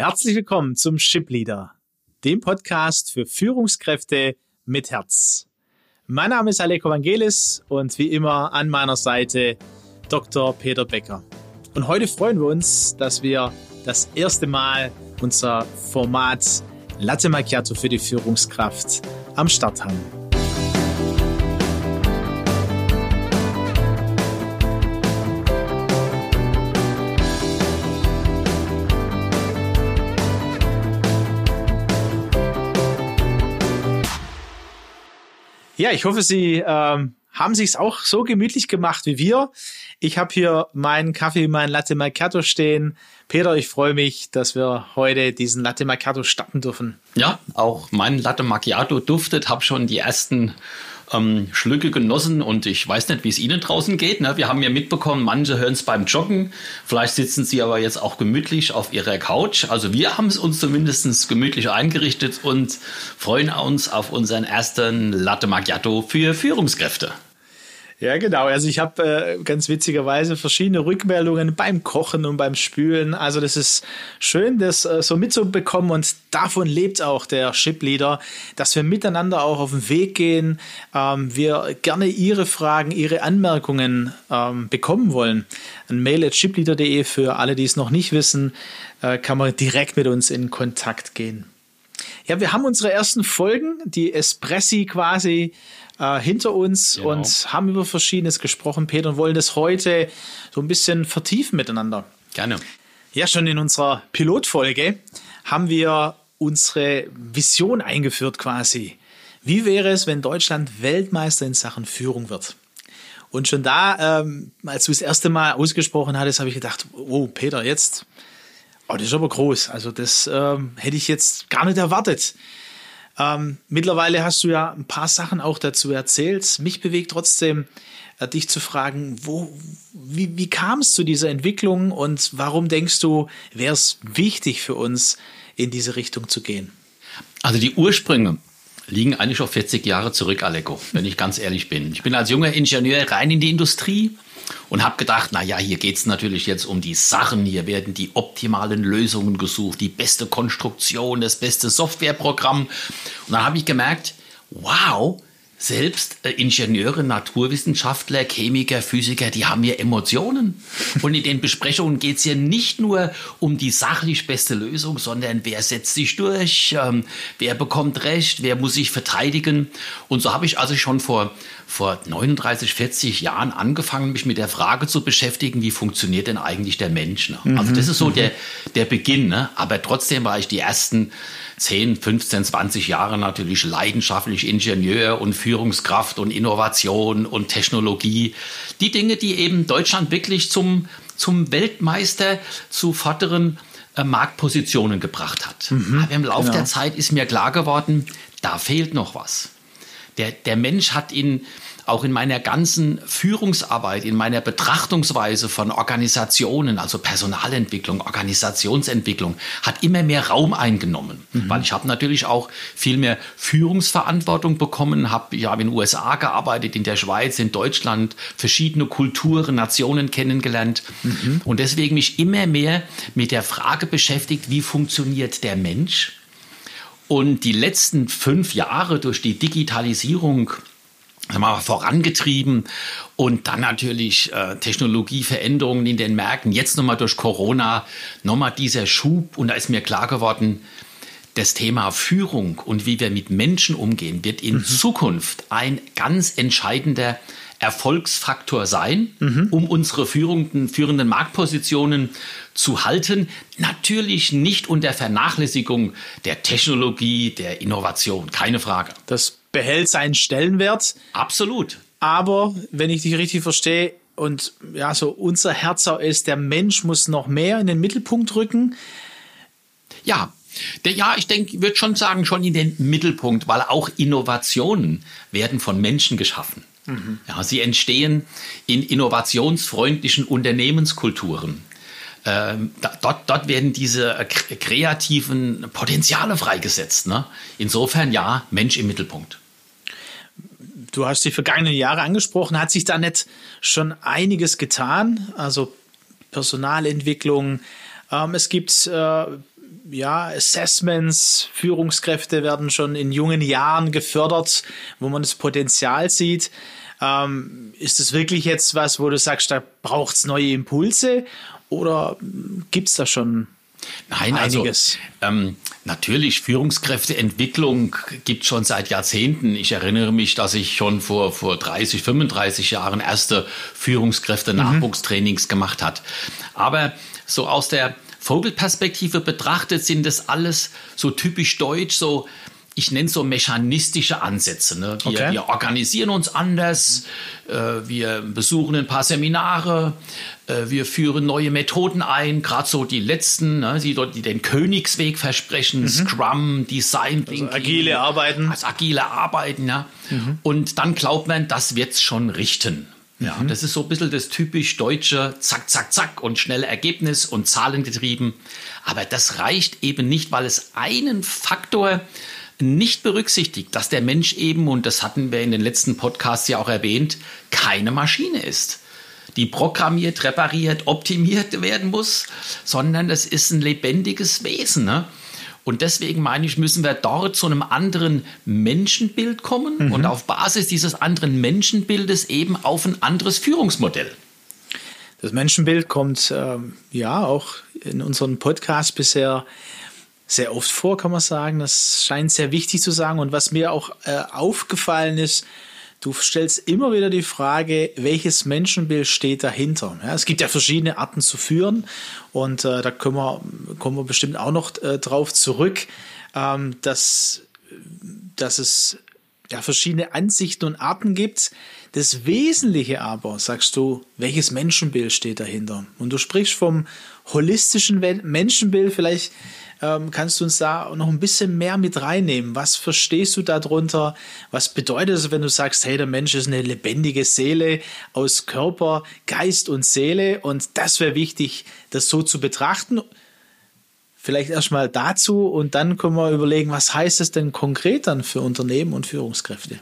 Herzlich willkommen zum Ship Leader, dem Podcast für Führungskräfte mit Herz. Mein Name ist Aleko Vangelis und wie immer an meiner Seite Dr. Peter Becker. Und heute freuen wir uns, dass wir das erste Mal unser Format Latte Macchiato für die Führungskraft am Start haben. Ja, ich hoffe, Sie ähm, haben sich auch so gemütlich gemacht wie wir. Ich habe hier meinen Kaffee, meinen Latte Macchiato stehen. Peter, ich freue mich, dass wir heute diesen Latte Macchiato starten dürfen. Ja, auch mein Latte Macchiato duftet. Habe schon die ersten ähm, Schlücke genossen und ich weiß nicht, wie es Ihnen draußen geht. Ne? Wir haben ja mitbekommen, manche hören es beim Joggen. Vielleicht sitzen Sie aber jetzt auch gemütlich auf Ihrer Couch. Also wir haben es uns zumindest gemütlich eingerichtet und freuen uns auf unseren ersten Latte Macchiato für Führungskräfte. Ja, genau. Also ich habe äh, ganz witzigerweise verschiedene Rückmeldungen beim Kochen und beim Spülen. Also das ist schön, das äh, so mitzubekommen und davon lebt auch der Ship Leader, dass wir miteinander auch auf den Weg gehen. Ähm, wir gerne Ihre Fragen, Ihre Anmerkungen ähm, bekommen wollen. Ein Mail at shipleader.de für alle, die es noch nicht wissen, äh, kann man direkt mit uns in Kontakt gehen. Ja, wir haben unsere ersten Folgen, die Espressi quasi äh, hinter uns genau. und haben über Verschiedenes gesprochen, Peter, und wollen das heute so ein bisschen vertiefen miteinander. Gerne. Ja, schon in unserer Pilotfolge haben wir unsere Vision eingeführt quasi. Wie wäre es, wenn Deutschland Weltmeister in Sachen Führung wird? Und schon da, ähm, als du das erste Mal ausgesprochen hattest, habe ich gedacht, oh, Peter, jetzt, oh, das ist aber groß. Also das ähm, hätte ich jetzt gar nicht erwartet. Ähm, mittlerweile hast du ja ein paar Sachen auch dazu erzählt. Mich bewegt trotzdem, äh, dich zu fragen, wo, wie, wie kam es zu dieser Entwicklung und warum denkst du, wäre es wichtig für uns, in diese Richtung zu gehen? Also die Ursprünge liegen eigentlich schon 40 Jahre zurück, Aleko, wenn ich ganz ehrlich bin. Ich bin als junger Ingenieur rein in die Industrie und habe gedacht, na ja, hier geht's natürlich jetzt um die Sachen, hier werden die optimalen Lösungen gesucht, die beste Konstruktion, das beste Softwareprogramm. Und dann habe ich gemerkt, wow, selbst äh, Ingenieure, Naturwissenschaftler, Chemiker, Physiker, die haben ja Emotionen. Und in den Besprechungen geht es ja nicht nur um die sachlich beste Lösung, sondern wer setzt sich durch, ähm, wer bekommt Recht, wer muss sich verteidigen. Und so habe ich also schon vor, vor 39, 40 Jahren angefangen, mich mit der Frage zu beschäftigen, wie funktioniert denn eigentlich der Mensch. Ne? Also das ist so mhm. der, der Beginn. Ne? Aber trotzdem war ich die ersten 10, 15, 20 Jahre natürlich leidenschaftlich Ingenieur und Führungskraft und Innovation und Technologie. Die Dinge, die eben Deutschland wirklich zum, zum Weltmeister zu vorderen äh, Marktpositionen gebracht hat. Mhm, Aber im Laufe genau. der Zeit ist mir klar geworden, da fehlt noch was. Der, der Mensch hat in auch in meiner ganzen Führungsarbeit, in meiner Betrachtungsweise von Organisationen, also Personalentwicklung, Organisationsentwicklung, hat immer mehr Raum eingenommen. Mhm. Weil ich habe natürlich auch viel mehr Führungsverantwortung bekommen, habe ja in den USA gearbeitet, in der Schweiz, in Deutschland, verschiedene Kulturen, Nationen kennengelernt mhm. und deswegen mich immer mehr mit der Frage beschäftigt, wie funktioniert der Mensch? Und die letzten fünf Jahre durch die Digitalisierung mal, vorangetrieben und dann natürlich äh, Technologieveränderungen in den Märkten. Jetzt nochmal durch Corona, nochmal dieser Schub und da ist mir klar geworden, das Thema Führung und wie wir mit Menschen umgehen, wird in mhm. Zukunft ein ganz entscheidender Erfolgsfaktor sein, mhm. um unsere führenden, führenden Marktpositionen zu halten. Natürlich nicht unter Vernachlässigung der Technologie, der Innovation, keine Frage. Das behält seinen Stellenwert. Absolut. Aber wenn ich dich richtig verstehe, und ja, so unser Herz ist, der Mensch muss noch mehr in den Mittelpunkt rücken. Ja, der, ja, ich denke, würde schon sagen, schon in den Mittelpunkt, weil auch Innovationen werden von Menschen geschaffen. Mhm. Ja, sie entstehen in innovationsfreundlichen Unternehmenskulturen. Ähm, da, dort, dort werden diese äh, kreativen Potenziale freigesetzt. Ne? Insofern ja, Mensch im Mittelpunkt. Du hast die vergangenen Jahre angesprochen. Hat sich da nicht schon einiges getan? Also Personalentwicklung. Ähm, es gibt äh, ja, Assessments, Führungskräfte werden schon in jungen Jahren gefördert, wo man das Potenzial sieht. Ähm, ist es wirklich jetzt was, wo du sagst, da braucht es neue Impulse oder gibt es da schon Nein, also, einiges? Also, ähm, natürlich, Führungskräfteentwicklung gibt es schon seit Jahrzehnten. Ich erinnere mich, dass ich schon vor, vor 30, 35 Jahren erste Führungskräfte-Nachwuchstrainings mhm. gemacht hat. Aber so aus der Vogelperspektive betrachtet sind das alles so typisch deutsch, so ich nenne es so mechanistische Ansätze. Ne? Wir, okay. wir, organisieren uns anders, äh, wir besuchen ein paar Seminare, äh, wir führen neue Methoden ein, gerade so die letzten, ne, die, die den Königsweg versprechen, mhm. Scrum, Design also agile Arbeiten. Also agile Arbeiten, ja. Mhm. Und dann glaubt man, das wird es schon richten. Ja, mhm. das ist so ein bisschen das typisch deutsche Zack, Zack, Zack und schnelle Ergebnis und Zahlengetrieben. Aber das reicht eben nicht, weil es einen Faktor nicht berücksichtigt, dass der Mensch eben, und das hatten wir in den letzten Podcasts ja auch erwähnt, keine Maschine ist, die programmiert, repariert, optimiert werden muss, sondern es ist ein lebendiges Wesen. Ne? Und deswegen meine ich, müssen wir dort zu einem anderen Menschenbild kommen mhm. und auf Basis dieses anderen Menschenbildes eben auf ein anderes Führungsmodell. Das Menschenbild kommt ähm, ja auch in unserem Podcast bisher sehr oft vor, kann man sagen. Das scheint sehr wichtig zu sagen. Und was mir auch äh, aufgefallen ist, du stellst immer wieder die Frage, welches Menschenbild steht dahinter. Ja, es gibt ja verschiedene Arten zu führen und äh, da können wir, kommen wir bestimmt auch noch äh, drauf zurück, ähm, dass, dass es ja, verschiedene Ansichten und Arten gibt. Das Wesentliche aber, sagst du, welches Menschenbild steht dahinter? Und du sprichst vom holistischen Menschenbild, vielleicht ähm, kannst du uns da noch ein bisschen mehr mit reinnehmen? Was verstehst du darunter? Was bedeutet es, wenn du sagst, hey, der Mensch ist eine lebendige Seele aus Körper, Geist und Seele und das wäre wichtig, das so zu betrachten? Vielleicht erstmal dazu und dann können wir überlegen, was heißt es denn konkret dann für Unternehmen und Führungskräfte?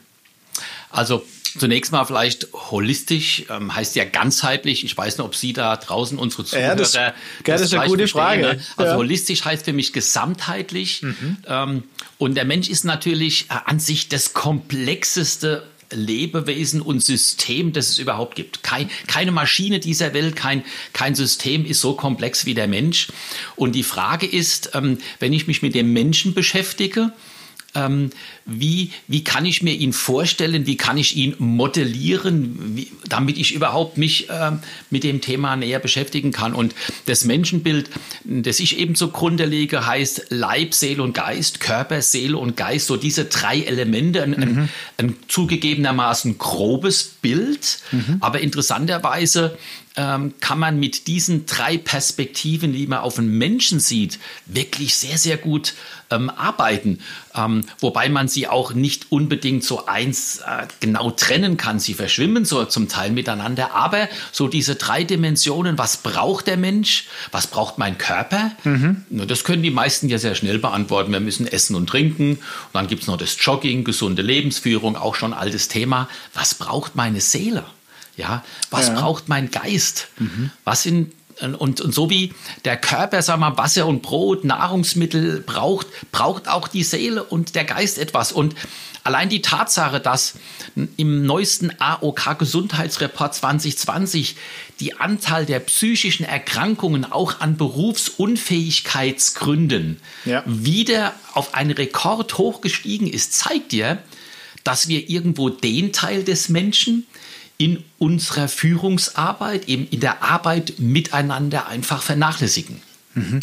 Also Zunächst mal vielleicht holistisch, ähm, heißt ja ganzheitlich. Ich weiß nicht, ob Sie da draußen unsere Zuhörer. Ja, das, das, das ist eine gute Frage. Ne? Also ja. holistisch heißt für mich gesamtheitlich. Mhm. Ähm, und der Mensch ist natürlich äh, an sich das komplexeste Lebewesen und System, das es überhaupt gibt. Kein, keine Maschine dieser Welt, kein, kein System ist so komplex wie der Mensch. Und die Frage ist, ähm, wenn ich mich mit dem Menschen beschäftige, ähm, wie, wie kann ich mir ihn vorstellen, wie kann ich ihn modellieren, wie, damit ich überhaupt mich äh, mit dem Thema näher beschäftigen kann. Und das Menschenbild, das ich eben zugrunde lege, heißt Leib, Seele und Geist, Körper, Seele und Geist, so diese drei Elemente, ein, mhm. ein, ein zugegebenermaßen grobes Bild, mhm. aber interessanterweise ähm, kann man mit diesen drei Perspektiven, die man auf einen Menschen sieht, wirklich sehr, sehr gut ähm, arbeiten. Ähm, wobei man sie auch nicht unbedingt so eins äh, genau trennen kann. Sie verschwimmen so zum Teil miteinander. Aber so diese drei Dimensionen, was braucht der Mensch? Was braucht mein Körper? Mhm. Das können die meisten ja sehr schnell beantworten. Wir müssen essen und trinken. Und dann gibt es noch das Jogging, gesunde Lebensführung, auch schon altes Thema. Was braucht meine Seele? Ja, was ja. braucht mein Geist? Mhm. Was sind und, und so wie der Körper, sagen wir, Wasser und Brot, Nahrungsmittel braucht, braucht auch die Seele und der Geist etwas. Und allein die Tatsache, dass im neuesten AOK Gesundheitsreport 2020 die Anzahl der psychischen Erkrankungen auch an Berufsunfähigkeitsgründen ja. wieder auf einen Rekord hochgestiegen ist, zeigt dir, dass wir irgendwo den Teil des Menschen, in unserer Führungsarbeit, eben in der Arbeit miteinander einfach vernachlässigen. Mhm.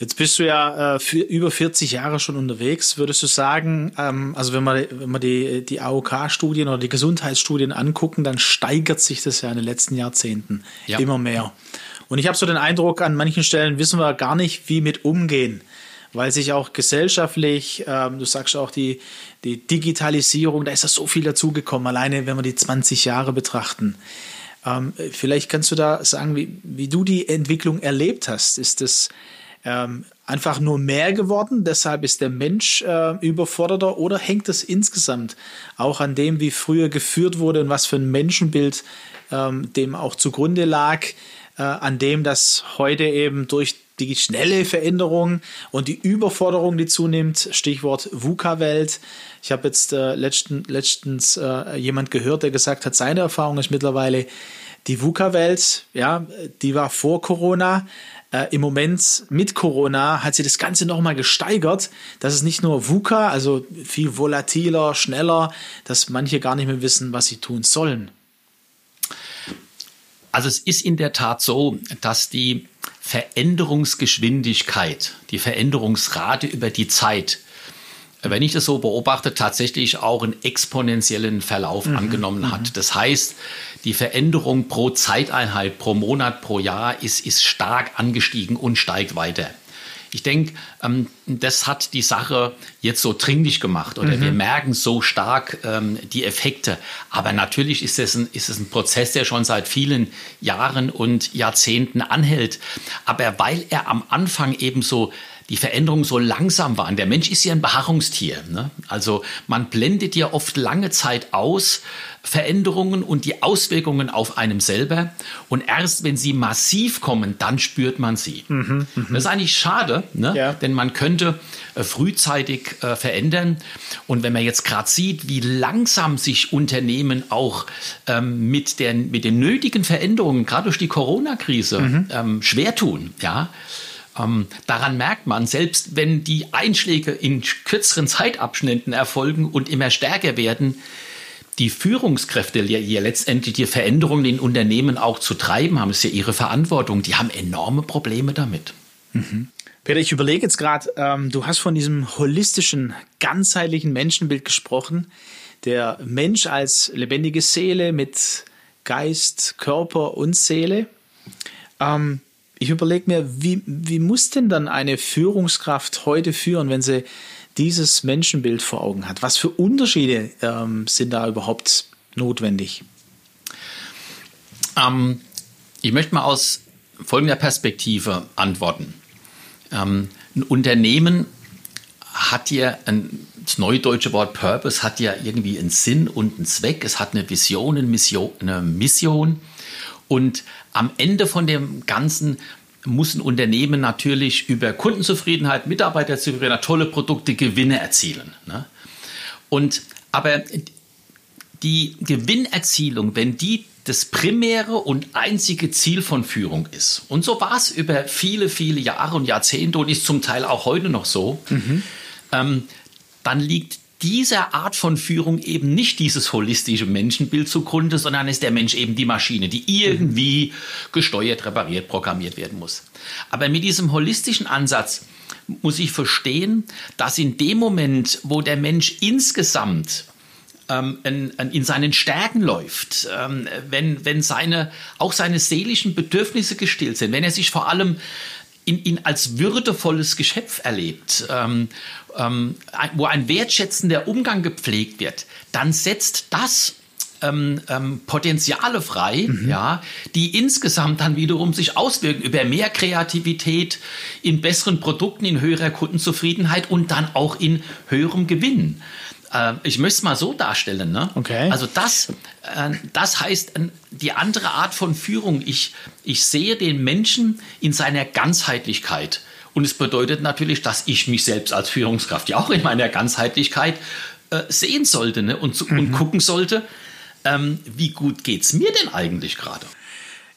Jetzt bist du ja äh, für über 40 Jahre schon unterwegs. Würdest du sagen, ähm, also wenn wir, wenn wir die, die AOK-Studien oder die Gesundheitsstudien angucken, dann steigert sich das ja in den letzten Jahrzehnten ja. immer mehr. Und ich habe so den Eindruck, an manchen Stellen wissen wir gar nicht, wie mit umgehen weil sich auch gesellschaftlich, ähm, du sagst auch die, die Digitalisierung, da ist ja so viel dazugekommen, alleine wenn wir die 20 Jahre betrachten. Ähm, vielleicht kannst du da sagen, wie, wie du die Entwicklung erlebt hast. Ist das ähm, einfach nur mehr geworden, deshalb ist der Mensch äh, überforderter oder hängt das insgesamt auch an dem, wie früher geführt wurde und was für ein Menschenbild ähm, dem auch zugrunde lag, äh, an dem, dass heute eben durch die schnelle Veränderung und die Überforderung, die zunimmt. Stichwort VUCA-Welt. Ich habe jetzt äh, letzten, letztens äh, jemand gehört, der gesagt hat, seine Erfahrung ist mittlerweile, die VUCA-Welt, ja, die war vor Corona. Äh, Im Moment mit Corona hat sie das Ganze nochmal gesteigert, dass es nicht nur VUCA, also viel volatiler, schneller, dass manche gar nicht mehr wissen, was sie tun sollen. Also es ist in der Tat so, dass die Veränderungsgeschwindigkeit, die Veränderungsrate über die Zeit, wenn ich das so beobachte, tatsächlich auch einen exponentiellen Verlauf mhm. angenommen hat. Mhm. Das heißt, die Veränderung pro Zeiteinheit, pro Monat, pro Jahr ist, ist stark angestiegen und steigt weiter. Ich denke, ähm, das hat die Sache jetzt so dringlich gemacht oder mhm. wir merken so stark ähm, die Effekte. Aber natürlich ist es, ein, ist es ein Prozess, der schon seit vielen Jahren und Jahrzehnten anhält. Aber weil er am Anfang eben so die Veränderungen so langsam waren. Der Mensch ist ja ein Beharrungstier. Ne? Also man blendet ja oft lange Zeit aus, Veränderungen und die Auswirkungen auf einem selber. Und erst wenn sie massiv kommen, dann spürt man sie. Mhm, mh. Das ist eigentlich schade, ne? ja. denn man könnte äh, frühzeitig äh, verändern. Und wenn man jetzt gerade sieht, wie langsam sich Unternehmen auch ähm, mit, der, mit den nötigen Veränderungen, gerade durch die Corona-Krise, mhm. ähm, schwer tun, ja, ähm, daran merkt man, selbst wenn die Einschläge in kürzeren Zeitabschnitten erfolgen und immer stärker werden, die Führungskräfte, die ja letztendlich die Veränderungen in Unternehmen auch zu treiben haben, ist ja ihre Verantwortung, die haben enorme Probleme damit. Mhm. Peter, ich überlege jetzt gerade, ähm, du hast von diesem holistischen, ganzheitlichen Menschenbild gesprochen. Der Mensch als lebendige Seele mit Geist, Körper und Seele. Ähm, ich überlege mir, wie, wie muss denn dann eine Führungskraft heute führen, wenn sie dieses Menschenbild vor Augen hat? Was für Unterschiede ähm, sind da überhaupt notwendig? Ähm, ich möchte mal aus folgender Perspektive antworten. Ähm, ein Unternehmen hat ja ein, das neudeutsche Wort Purpose hat ja irgendwie einen Sinn und einen Zweck. Es hat eine Vision, eine Mission, eine Mission. Und am Ende von dem Ganzen muss ein Unternehmen natürlich über Kundenzufriedenheit, Mitarbeiterzufriedenheit, tolle Produkte, Gewinne erzielen. Ne? Und aber die Gewinnerzielung, wenn die das primäre und einzige Ziel von Führung ist, und so war es über viele, viele Jahre und Jahrzehnte und ist zum Teil auch heute noch so, mhm. ähm, dann liegt dieser Art von Führung eben nicht dieses holistische Menschenbild zugrunde, sondern ist der Mensch eben die Maschine, die irgendwie gesteuert, repariert, programmiert werden muss. Aber mit diesem holistischen Ansatz muss ich verstehen, dass in dem Moment, wo der Mensch insgesamt ähm, in, in, seinen Stärken läuft, ähm, wenn, wenn seine, auch seine seelischen Bedürfnisse gestillt sind, wenn er sich vor allem in, in als würdevolles Geschöpf erlebt ähm, ähm, wo ein wertschätzender Umgang gepflegt wird, dann setzt das ähm, ähm, Potenziale frei, mhm. ja, die insgesamt dann wiederum sich auswirken über mehr Kreativität, in besseren Produkten, in höherer Kundenzufriedenheit und dann auch in höherem Gewinn. Äh, ich möchte es mal so darstellen. Ne? Okay. Also das, äh, das heißt äh, die andere Art von Führung. Ich, ich sehe den Menschen in seiner Ganzheitlichkeit. Und es bedeutet natürlich, dass ich mich selbst als Führungskraft ja auch in meiner Ganzheitlichkeit äh, sehen sollte ne? und, mhm. und gucken sollte, ähm, wie gut geht es mir denn eigentlich gerade?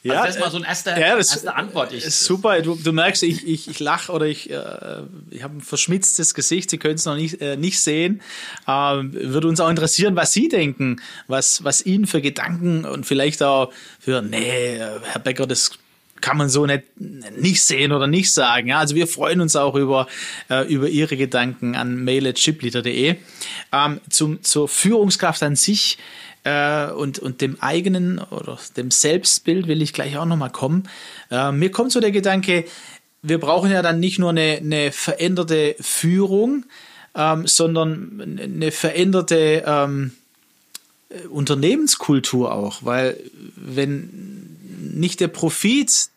Ja, also das ist mal so eine erste, ja, das erste Antwort. Ich, ist super. Du, du merkst, ich, ich, ich lache oder ich, äh, ich habe ein verschmitztes Gesicht. Sie können es noch nicht, äh, nicht sehen. Ähm, würde uns auch interessieren, was Sie denken, was, was Ihnen für Gedanken und vielleicht auch für, nee, Herr Becker, das kann man so nicht, nicht sehen oder nicht sagen. Ja, also wir freuen uns auch über, äh, über Ihre Gedanken an mail.chipleader.de. Ähm, zum, zur Führungskraft an sich äh, und, und dem eigenen oder dem Selbstbild will ich gleich auch nochmal kommen. Äh, mir kommt so der Gedanke, wir brauchen ja dann nicht nur eine, eine veränderte Führung, ähm, sondern eine veränderte ähm, Unternehmenskultur auch, weil wenn nicht der Profit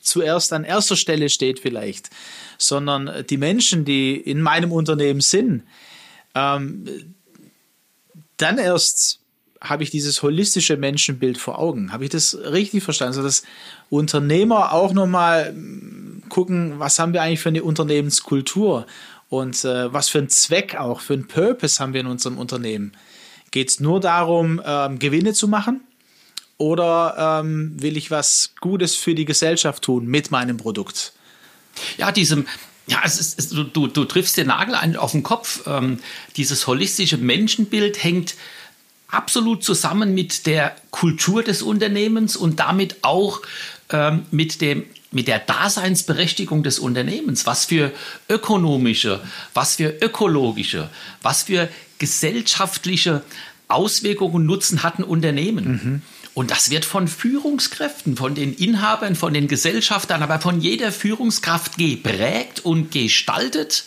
zuerst an erster Stelle steht vielleicht, sondern die Menschen, die in meinem Unternehmen sind, ähm, dann erst habe ich dieses holistische Menschenbild vor Augen. Habe ich das richtig verstanden? Also dass Unternehmer auch nochmal gucken, was haben wir eigentlich für eine Unternehmenskultur und äh, was für einen Zweck auch, für einen Purpose haben wir in unserem Unternehmen. Geht es nur darum, ähm, Gewinne zu machen? Oder ähm, will ich was Gutes für die Gesellschaft tun mit meinem Produkt? Ja, diesem, ja, es ist, es, du, du triffst den Nagel auf den Kopf. Ähm, dieses holistische Menschenbild hängt absolut zusammen mit der Kultur des Unternehmens und damit auch ähm, mit dem mit der Daseinsberechtigung des Unternehmens, was für ökonomische, was für ökologische, was für gesellschaftliche Auswirkungen Nutzen hatten Unternehmen. Mhm. Und das wird von Führungskräften, von den Inhabern, von den Gesellschaftern, aber von jeder Führungskraft geprägt und gestaltet.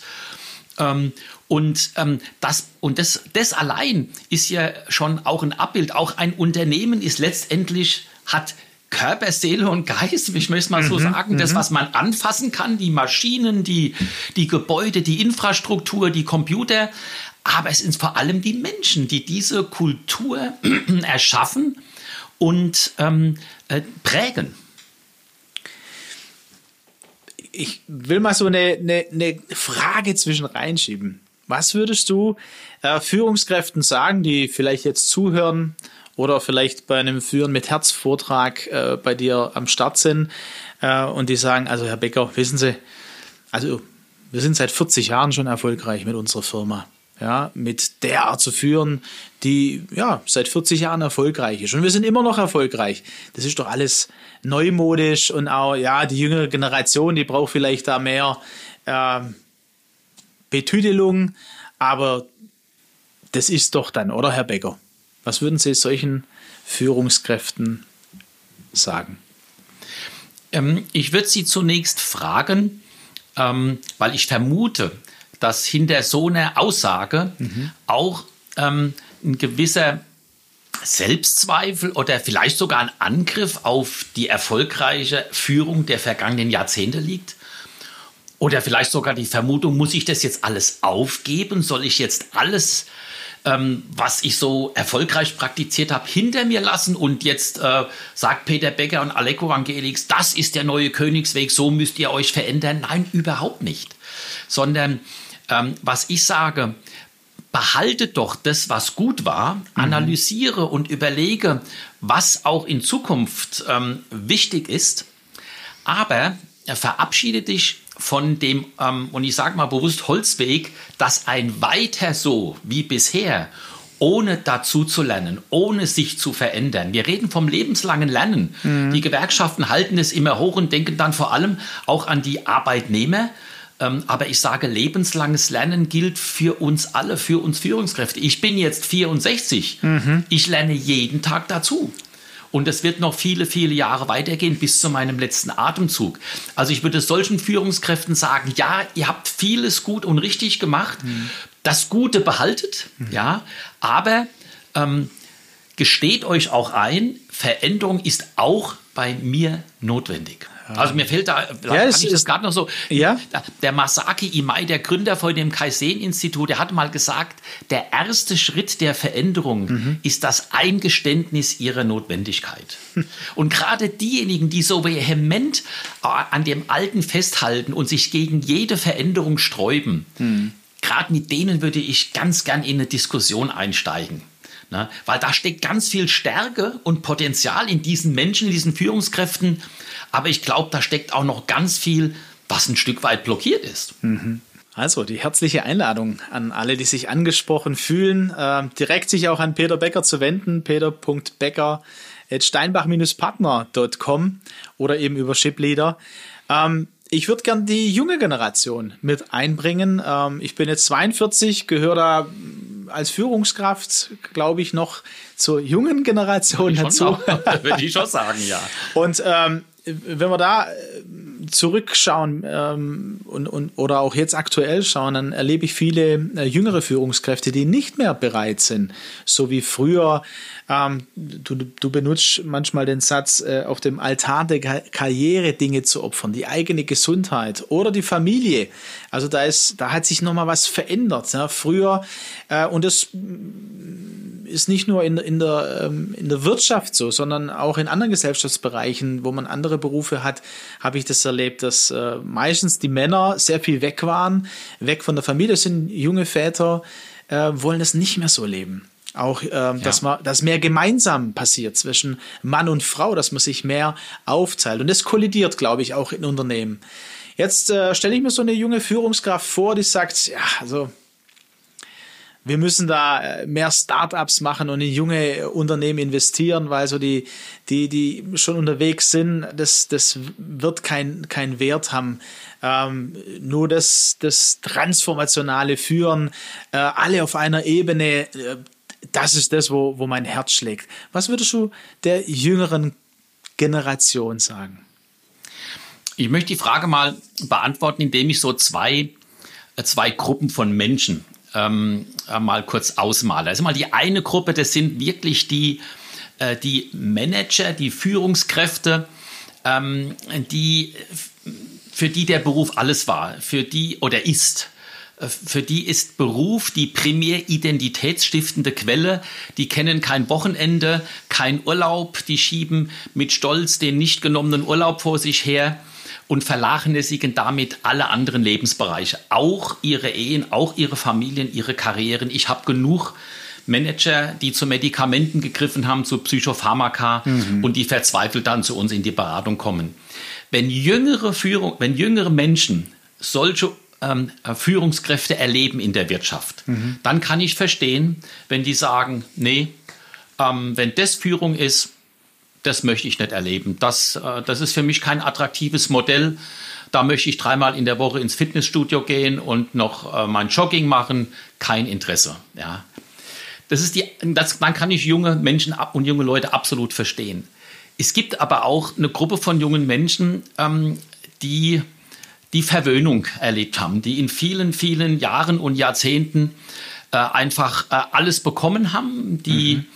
Ähm, und, ähm, das, und das, das allein ist ja schon auch ein Abbild. Auch ein Unternehmen ist letztendlich, hat Körper, Seele und Geist, ich möchte mal so mhm, sagen, das, mhm. was man anfassen kann, die Maschinen, die, die Gebäude, die Infrastruktur, die Computer, aber es sind vor allem die Menschen, die diese Kultur erschaffen und ähm, äh, prägen. Ich will mal so eine, eine, eine Frage zwischen reinschieben. Was würdest du äh, Führungskräften sagen, die vielleicht jetzt zuhören oder vielleicht bei einem Führen mit Herz-Vortrag äh, bei dir am Start sind äh, und die sagen, also Herr Becker, wissen Sie, also wir sind seit 40 Jahren schon erfolgreich mit unserer Firma. Ja, mit der Art zu führen, die ja seit 40 Jahren erfolgreich ist. Und wir sind immer noch erfolgreich. Das ist doch alles neumodisch und auch, ja, die jüngere Generation, die braucht vielleicht da mehr äh, Betüdelung, aber das ist doch dann, oder Herr Becker? Was würden Sie solchen Führungskräften sagen? Ähm, ich würde Sie zunächst fragen, ähm, weil ich vermute, dass hinter so einer Aussage mhm. auch ähm, ein gewisser Selbstzweifel oder vielleicht sogar ein Angriff auf die erfolgreiche Führung der vergangenen Jahrzehnte liegt? Oder vielleicht sogar die Vermutung, muss ich das jetzt alles aufgeben? Soll ich jetzt alles ähm, was ich so erfolgreich praktiziert habe, hinter mir lassen und jetzt äh, sagt Peter Becker und Aleko Vangelix, das ist der neue Königsweg, so müsst ihr euch verändern. Nein, überhaupt nicht. Sondern ähm, was ich sage, behalte doch das, was gut war, mhm. analysiere und überlege, was auch in Zukunft ähm, wichtig ist, aber verabschiede dich von dem, ähm, und ich sage mal bewusst Holzweg, dass ein weiter so wie bisher, ohne dazu zu lernen, ohne sich zu verändern. Wir reden vom lebenslangen Lernen. Mhm. Die Gewerkschaften halten es immer hoch und denken dann vor allem auch an die Arbeitnehmer. Ähm, aber ich sage, lebenslanges Lernen gilt für uns alle, für uns Führungskräfte. Ich bin jetzt 64. Mhm. Ich lerne jeden Tag dazu. Und es wird noch viele, viele Jahre weitergehen bis zu meinem letzten Atemzug. Also ich würde solchen Führungskräften sagen, ja, ihr habt vieles gut und richtig gemacht. Mhm. Das Gute behaltet, mhm. ja, aber ähm, gesteht euch auch ein, Veränderung ist auch bei mir notwendig. Also mir fehlt da, ja, kann ich das gerade noch so, ja? der Masaki Imai, der Gründer von dem Kaizen-Institut, der hat mal gesagt, der erste Schritt der Veränderung mhm. ist das Eingeständnis ihrer Notwendigkeit. und gerade diejenigen, die so vehement äh, an dem Alten festhalten und sich gegen jede Veränderung sträuben, mhm. gerade mit denen würde ich ganz gern in eine Diskussion einsteigen. Ne? Weil da steckt ganz viel Stärke und Potenzial in diesen Menschen, in diesen Führungskräften, aber ich glaube, da steckt auch noch ganz viel, was ein Stück weit blockiert ist. Mhm. Also die herzliche Einladung an alle, die sich angesprochen fühlen, äh, direkt sich auch an Peter Becker zu wenden, peter.becker.steinbach-partner.com oder eben über Shipleader. Ähm, ich würde gern die junge Generation mit einbringen. Ähm, ich bin jetzt 42, gehöre da als Führungskraft, glaube ich, noch zur jungen Generation dazu. Würde ich schon sagen, ja. Und ähm, wenn wir da äh, zurückschauen ähm, und, und, oder auch jetzt aktuell schauen, dann erlebe ich viele äh, jüngere Führungskräfte, die nicht mehr bereit sind, so wie früher. Ähm, du, du benutzt manchmal den Satz, äh, auf dem Altar der Karriere Dinge zu opfern, die eigene Gesundheit oder die Familie. Also da ist, da hat sich nochmal was verändert. Ja. Früher, äh, und das ist nicht nur in, in, der, ähm, in der Wirtschaft so, sondern auch in anderen Gesellschaftsbereichen, wo man andere Berufe hat, habe ich das erlebt, dass äh, meistens die Männer sehr viel weg waren, weg von der Familie, das sind junge Väter, äh, wollen es nicht mehr so leben. Auch, ähm, ja. dass man, dass mehr gemeinsam passiert zwischen Mann und Frau, dass man sich mehr aufteilt. Und das kollidiert, glaube ich, auch in Unternehmen. Jetzt äh, stelle ich mir so eine junge Führungskraft vor, die sagt, ja, also wir müssen da äh, mehr Startups machen und in junge Unternehmen investieren, weil so die, die, die schon unterwegs sind, das, das wird kein, kein Wert haben. Ähm, nur das, das transformationale Führen, äh, alle auf einer Ebene, äh, das ist das, wo, wo mein Herz schlägt. Was würdest du der jüngeren Generation sagen? Ich möchte die Frage mal beantworten, indem ich so zwei, äh, zwei Gruppen von Menschen ähm, äh, mal kurz ausmale. Also mal die eine Gruppe, das sind wirklich die, äh, die Manager, die Führungskräfte, ähm, die, für die der Beruf alles war, für die oder ist. Äh, für die ist Beruf die primär identitätsstiftende Quelle. Die kennen kein Wochenende, kein Urlaub, die schieben mit Stolz den nicht genommenen Urlaub vor sich her und vernachlässigen damit alle anderen Lebensbereiche, auch ihre Ehen, auch ihre Familien, ihre Karrieren. Ich habe genug Manager, die zu Medikamenten gegriffen haben, zu Psychopharmaka mhm. und die verzweifelt dann zu uns in die Beratung kommen. Wenn jüngere Führung, wenn jüngere Menschen solche ähm, Führungskräfte erleben in der Wirtschaft, mhm. dann kann ich verstehen, wenn die sagen, nee, ähm, wenn das Führung ist, das möchte ich nicht erleben. Das, äh, das ist für mich kein attraktives Modell. Da möchte ich dreimal in der Woche ins Fitnessstudio gehen und noch äh, mein Jogging machen. Kein Interesse. Ja. Das ist die, das, dann kann ich junge Menschen und junge Leute absolut verstehen. Es gibt aber auch eine Gruppe von jungen Menschen, ähm, die die Verwöhnung erlebt haben, die in vielen, vielen Jahren und Jahrzehnten äh, einfach äh, alles bekommen haben, die mhm.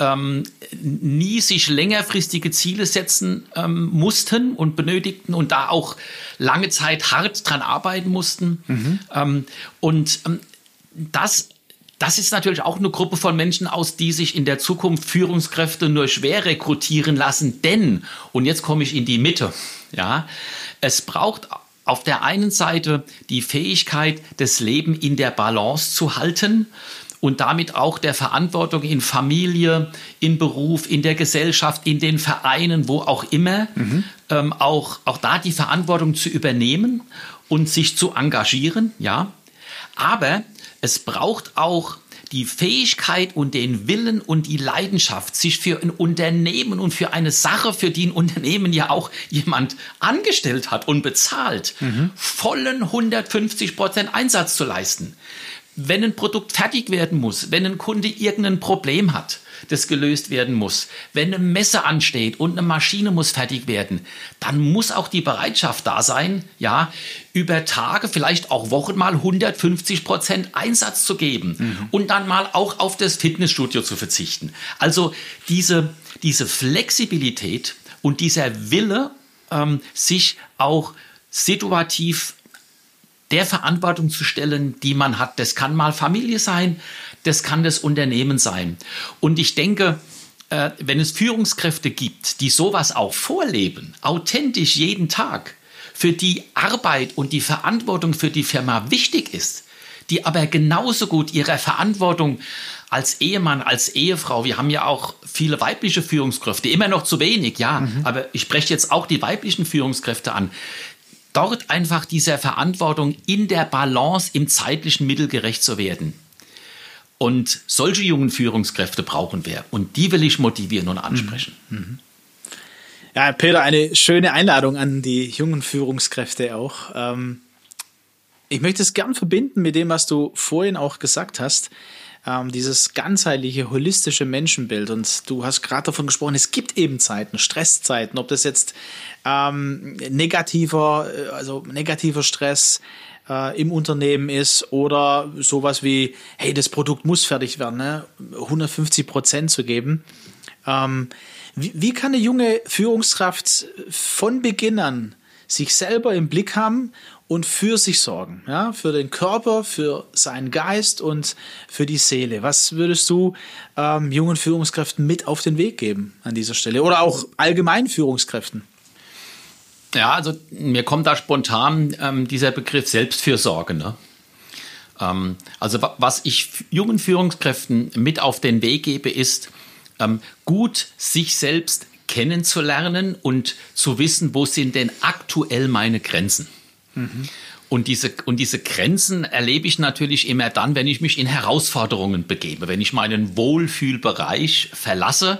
Ähm, nie sich längerfristige Ziele setzen ähm, mussten und benötigten und da auch lange Zeit hart dran arbeiten mussten. Mhm. Ähm, und ähm, das das ist natürlich auch eine Gruppe von Menschen aus, die sich in der Zukunft Führungskräfte nur schwer rekrutieren lassen, denn, und jetzt komme ich in die Mitte, ja, es braucht auf der einen Seite die Fähigkeit, das Leben in der Balance zu halten und damit auch der Verantwortung in Familie, in Beruf, in der Gesellschaft, in den Vereinen, wo auch immer, mhm. ähm, auch, auch da die Verantwortung zu übernehmen und sich zu engagieren, ja. Aber es braucht auch die Fähigkeit und den Willen und die Leidenschaft, sich für ein Unternehmen und für eine Sache, für die ein Unternehmen ja auch jemand angestellt hat und bezahlt, mhm. vollen 150 Prozent Einsatz zu leisten. Wenn ein Produkt fertig werden muss, wenn ein Kunde irgendein Problem hat, das gelöst werden muss. Wenn eine Messe ansteht und eine Maschine muss fertig werden, dann muss auch die Bereitschaft da sein, ja, über Tage, vielleicht auch Wochen mal 150 Prozent Einsatz zu geben mhm. und dann mal auch auf das Fitnessstudio zu verzichten. Also diese, diese Flexibilität und dieser Wille, ähm, sich auch situativ der Verantwortung zu stellen, die man hat. Das kann mal Familie sein, das kann das Unternehmen sein. Und ich denke, äh, wenn es Führungskräfte gibt, die sowas auch vorleben, authentisch jeden Tag, für die Arbeit und die Verantwortung für die Firma wichtig ist, die aber genauso gut ihrer Verantwortung als Ehemann, als Ehefrau, wir haben ja auch viele weibliche Führungskräfte, immer noch zu wenig, ja, mhm. aber ich spreche jetzt auch die weiblichen Führungskräfte an, dort einfach dieser Verantwortung in der Balance im zeitlichen Mittel gerecht zu werden. Und solche jungen Führungskräfte brauchen wir. Und die will ich motivieren und ansprechen. Mhm. mhm. Ja, Peter, eine schöne Einladung an die jungen Führungskräfte auch. Ähm, ich möchte es gern verbinden mit dem, was du vorhin auch gesagt hast ähm, dieses ganzheitliche, holistische Menschenbild. Und du hast gerade davon gesprochen, es gibt eben Zeiten, Stresszeiten, ob das jetzt ähm, negativer, äh, also negativer Stress äh, im Unternehmen ist oder sowas wie, hey, das Produkt muss fertig werden, ne? 150 Prozent zu geben. Ähm, wie, wie kann eine junge Führungskraft von Beginn an sich selber im Blick haben und für sich sorgen, ja, für den Körper, für seinen Geist und für die Seele. Was würdest du ähm, jungen Führungskräften mit auf den Weg geben an dieser Stelle oder auch allgemeinen Führungskräften? Ja, also mir kommt da spontan ähm, dieser Begriff Selbstfürsorge. Ne? Ähm, also was ich jungen Führungskräften mit auf den Weg gebe, ist ähm, gut sich selbst kennenzulernen und zu wissen, wo sind denn aktuell meine Grenzen. Mhm. Und diese, und diese Grenzen erlebe ich natürlich immer dann, wenn ich mich in Herausforderungen begebe, wenn ich meinen Wohlfühlbereich verlasse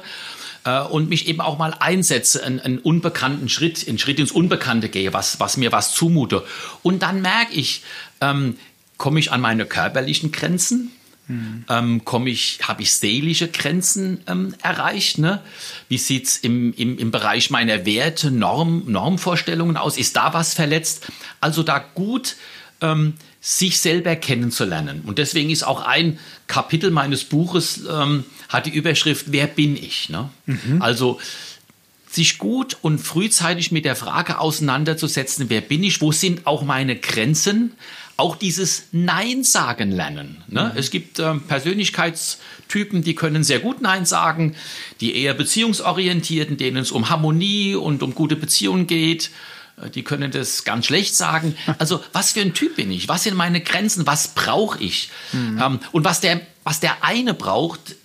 äh, und mich eben auch mal einsetze, einen, einen unbekannten Schritt, einen Schritt ins Unbekannte gehe, was, was mir was zumute. Und dann merke ich, ähm, komme ich an meine körperlichen Grenzen? Mhm. Ähm, komme ich, habe ich seelische Grenzen ähm, erreicht? Ne? Wie sieht's im, im, im Bereich meiner Werte, Norm, Normvorstellungen aus? Ist da was verletzt? Also da gut ähm, sich selber kennenzulernen. Und deswegen ist auch ein Kapitel meines Buches, ähm, hat die Überschrift, wer bin ich? Ne? Mhm. Also sich gut und frühzeitig mit der Frage auseinanderzusetzen, wer bin ich, wo sind auch meine Grenzen, auch dieses Nein sagen lernen. Ne? Mhm. Es gibt äh, Persönlichkeitstypen, die können sehr gut Nein sagen, die eher beziehungsorientierten, denen es um Harmonie und um gute Beziehungen geht. Äh, die können das ganz schlecht sagen. Also, was für ein Typ bin ich? Was sind meine Grenzen? Was brauche ich? Mhm. Ähm, und was der, was der eine braucht,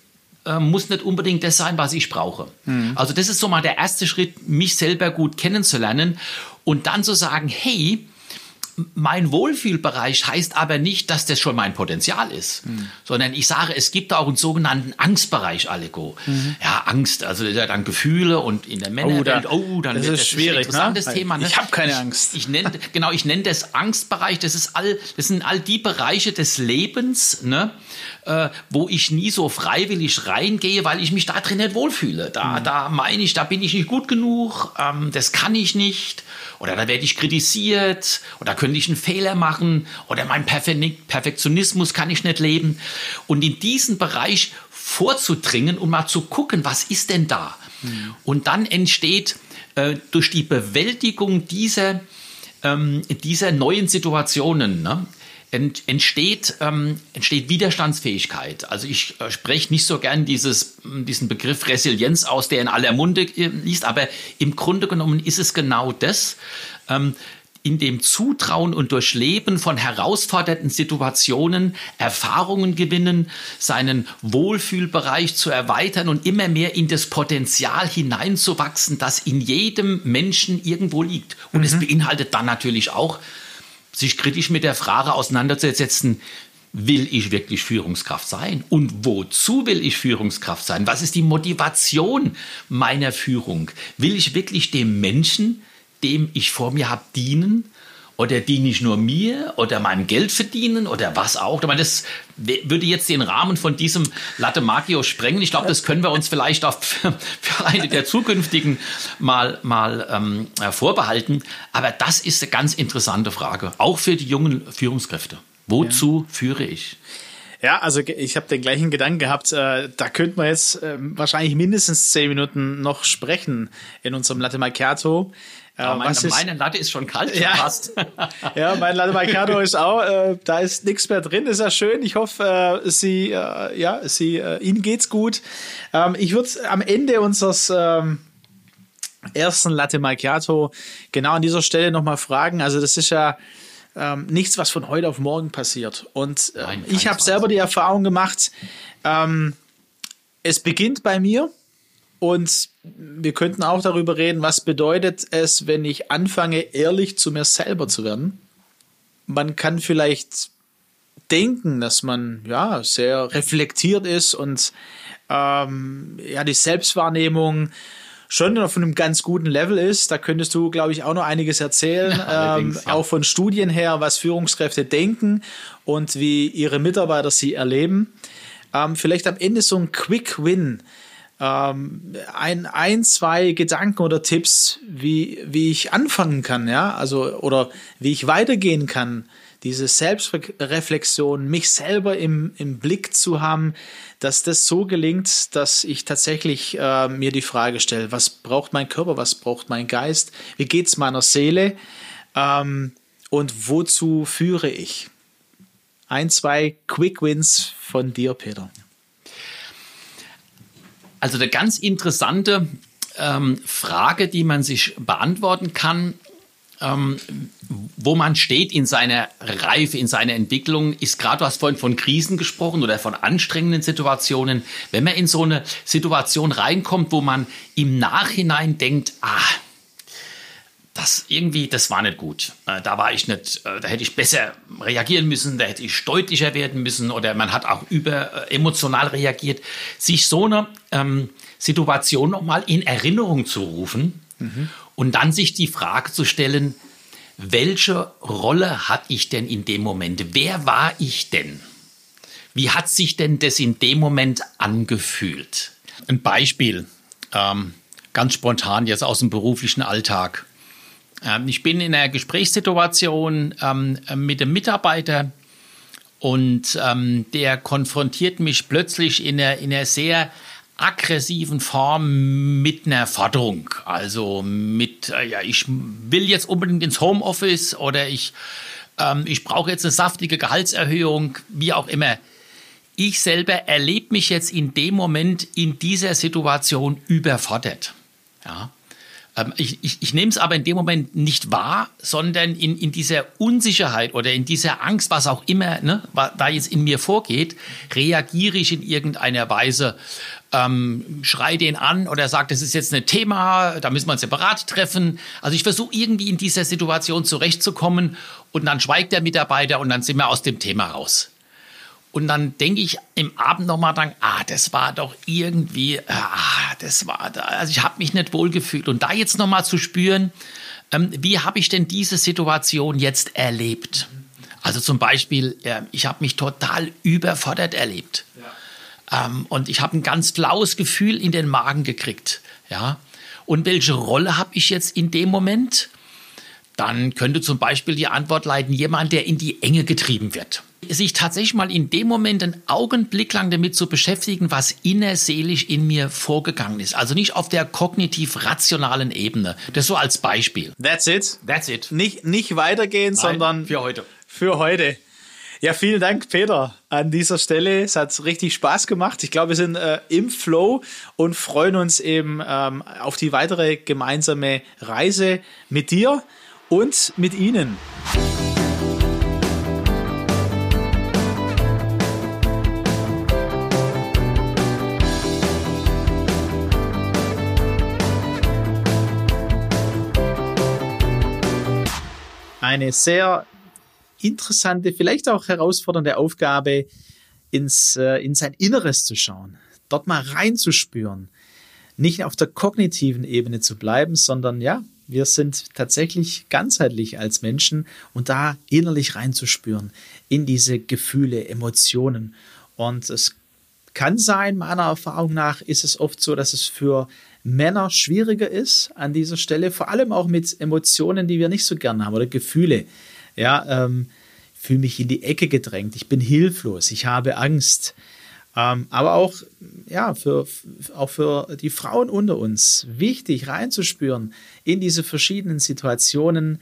äh, muss nicht unbedingt das sein, was ich brauche. Mhm. Also, das ist so mal der erste Schritt, mich selber gut kennenzulernen und dann zu sagen, hey, mein Wohlfühlbereich heißt aber nicht, dass das schon mein Potenzial ist, mhm. sondern ich sage, es gibt auch einen sogenannten Angstbereich, Allego. Mhm. Ja, Angst, also das ist ja dann Gefühle und in der Männerwelt, oh, oh dann das ist das schwierig, ein interessantes ne? Thema. Ne? Ich habe keine Angst. Ich, ich nenne, genau, ich nenne das Angstbereich. Das ist all, das sind all die Bereiche des Lebens, ne, äh, wo ich nie so freiwillig reingehe, weil ich mich da drin nicht wohlfühle. Da, mhm. da meine ich, da bin ich nicht gut genug, ähm, das kann ich nicht oder da werde ich kritisiert oder könnte ich einen Fehler machen oder mein Perfektionismus kann ich nicht leben. Und in diesen Bereich vorzudringen und mal zu gucken, was ist denn da? Mhm. Und dann entsteht äh, durch die Bewältigung dieser, ähm, dieser neuen Situationen, ne, entsteht, ähm, entsteht Widerstandsfähigkeit. Also ich äh, spreche nicht so gern dieses, diesen Begriff Resilienz aus, der in aller Munde äh, liest, aber im Grunde genommen ist es genau das. Ähm, in dem Zutrauen und Durchleben von herausfordernden Situationen Erfahrungen gewinnen, seinen Wohlfühlbereich zu erweitern und immer mehr in das Potenzial hineinzuwachsen, das in jedem Menschen irgendwo liegt. Und mhm. es beinhaltet dann natürlich auch sich kritisch mit der Frage auseinanderzusetzen, will ich wirklich Führungskraft sein? Und wozu will ich Führungskraft sein? Was ist die Motivation meiner Führung? Will ich wirklich dem Menschen, dem ich vor mir habe, dienen? Oder diene ich nur mir oder meinem Geld verdienen oder was auch? Ich meine, das würde jetzt den Rahmen von diesem Latte Macchio sprengen. Ich glaube, das können wir uns vielleicht auch für, für eine der zukünftigen mal, mal ähm, vorbehalten. Aber das ist eine ganz interessante Frage, auch für die jungen Führungskräfte. Wozu ja. führe ich? Ja, also ich habe den gleichen Gedanken gehabt. Äh, da könnte man jetzt äh, wahrscheinlich mindestens zehn Minuten noch sprechen in unserem Latte Macchiato. Ja, mein, ist, meine Latte ist schon kalt, ja, fast. ja, mein Latte Macchiato ist auch, äh, da ist nichts mehr drin, ist ja schön. Ich hoffe, äh, Sie, äh, ja, Sie, äh, Ihnen geht's gut. Ähm, ich würde am Ende unseres ähm, ersten Latte Macchiato genau an dieser Stelle nochmal fragen. Also das ist ja ähm, nichts, was von heute auf morgen passiert. Und äh, Nein, ich habe selber die Erfahrung gemacht, ähm, es beginnt bei mir und wir könnten auch darüber reden, was bedeutet es, wenn ich anfange, ehrlich zu mir selber zu werden. Man kann vielleicht denken, dass man ja sehr reflektiert ist und ähm, ja die Selbstwahrnehmung schon auf einem ganz guten Level ist. Da könntest du, glaube ich, auch noch einiges erzählen, ja, ähm, ja. auch von Studien her, was Führungskräfte denken und wie ihre Mitarbeiter sie erleben. Ähm, vielleicht am Ende so ein Quick Win ähm, ein, ein, zwei Gedanken oder Tipps, wie, wie ich anfangen kann, ja, also oder wie ich weitergehen kann, diese Selbstreflexion, mich selber im, im Blick zu haben, dass das so gelingt, dass ich tatsächlich äh, mir die Frage stelle, was braucht mein Körper, was braucht mein Geist, wie geht's meiner Seele? Ähm, und wozu führe ich? Ein, zwei Quick Wins von dir, Peter. Also eine ganz interessante ähm, Frage, die man sich beantworten kann, ähm, wo man steht in seiner Reife, in seiner Entwicklung, ist gerade, du hast vorhin von Krisen gesprochen oder von anstrengenden Situationen. Wenn man in so eine Situation reinkommt, wo man im Nachhinein denkt, ah, das irgendwie, das war nicht gut. Äh, da war ich nicht, äh, da hätte ich besser reagieren müssen, da hätte ich deutlicher werden müssen oder man hat auch über äh, emotional reagiert. Sich so eine ähm, Situation nochmal in Erinnerung zu rufen mhm. und dann sich die Frage zu stellen, welche Rolle hatte ich denn in dem Moment? Wer war ich denn? Wie hat sich denn das in dem Moment angefühlt? Ein Beispiel, ähm, ganz spontan jetzt aus dem beruflichen Alltag. Ähm, ich bin in einer Gesprächssituation ähm, mit einem Mitarbeiter und ähm, der konfrontiert mich plötzlich in einer, in einer sehr aggressiven Form mit einer Forderung. Also mit, äh, ja, ich will jetzt unbedingt ins Homeoffice oder ich, ich brauche jetzt eine saftige Gehaltserhöhung, wie auch immer. Ich selber erlebe mich jetzt in dem Moment in dieser Situation überfordert. Ja. Ähm, ich, ich, ich nehme es aber in dem Moment nicht wahr, sondern in, in dieser Unsicherheit oder in dieser Angst, was auch immer ne, da jetzt in mir vorgeht, reagiere ich in irgendeiner Weise ähm, schrei den an oder sagt, das ist jetzt ein Thema, da müssen wir uns separat treffen. Also ich versuche irgendwie in dieser Situation zurechtzukommen und dann schweigt der Mitarbeiter und dann sind wir aus dem Thema raus. Und dann denke ich im Abend nochmal dran, ah, das war doch irgendwie, ah, das war da, also ich habe mich nicht wohl gefühlt. Und da jetzt nochmal zu spüren, ähm, wie habe ich denn diese Situation jetzt erlebt? Also zum Beispiel, äh, ich habe mich total überfordert erlebt. Ja. Ähm, und ich habe ein ganz flaues Gefühl in den Magen gekriegt. Ja. Und welche Rolle habe ich jetzt in dem Moment? Dann könnte zum Beispiel die Antwort leiten, jemand, der in die Enge getrieben wird sich tatsächlich mal in dem Moment einen Augenblick lang damit zu beschäftigen, was innerseelisch in mir vorgegangen ist. Also nicht auf der kognitiv-rationalen Ebene. Das so als Beispiel. That's it. That's it. Nicht, nicht weitergehen, Nein, sondern für heute. Für heute. Ja, vielen Dank, Peter, an dieser Stelle. Es hat richtig Spaß gemacht. Ich glaube, wir sind äh, im Flow und freuen uns eben ähm, auf die weitere gemeinsame Reise mit dir und mit Ihnen. eine sehr interessante, vielleicht auch herausfordernde Aufgabe, ins, äh, in sein Inneres zu schauen, dort mal reinzuspüren, nicht auf der kognitiven Ebene zu bleiben, sondern ja, wir sind tatsächlich ganzheitlich als Menschen und da innerlich reinzuspüren in diese Gefühle, Emotionen. Und es kann sein, meiner Erfahrung nach ist es oft so, dass es für Männer schwieriger ist an dieser Stelle, vor allem auch mit Emotionen, die wir nicht so gerne haben oder Gefühle. Ja, ähm, ich fühle mich in die Ecke gedrängt, ich bin hilflos, ich habe Angst. Ähm, aber auch, ja, für, auch für die Frauen unter uns wichtig reinzuspüren in diese verschiedenen Situationen,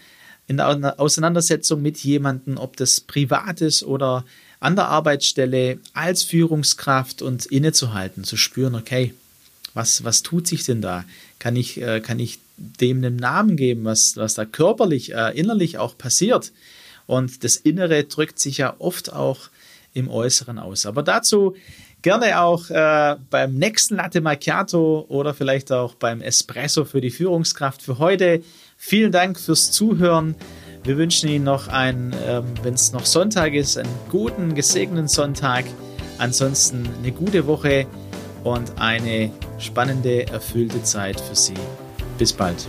in der Auseinandersetzung mit jemandem, ob das privat ist oder an der Arbeitsstelle, als Führungskraft und innezuhalten, zu spüren, okay, was, was tut sich denn da? Kann ich, äh, kann ich dem einen Namen geben, was, was da körperlich, äh, innerlich auch passiert? Und das Innere drückt sich ja oft auch im Äußeren aus. Aber dazu gerne auch äh, beim nächsten Latte Macchiato oder vielleicht auch beim Espresso für die Führungskraft für heute. Vielen Dank fürs Zuhören. Wir wünschen Ihnen noch einen, ähm, wenn es noch Sonntag ist, einen guten, gesegneten Sonntag. Ansonsten eine gute Woche und eine spannende, erfüllte Zeit für Sie. Bis bald.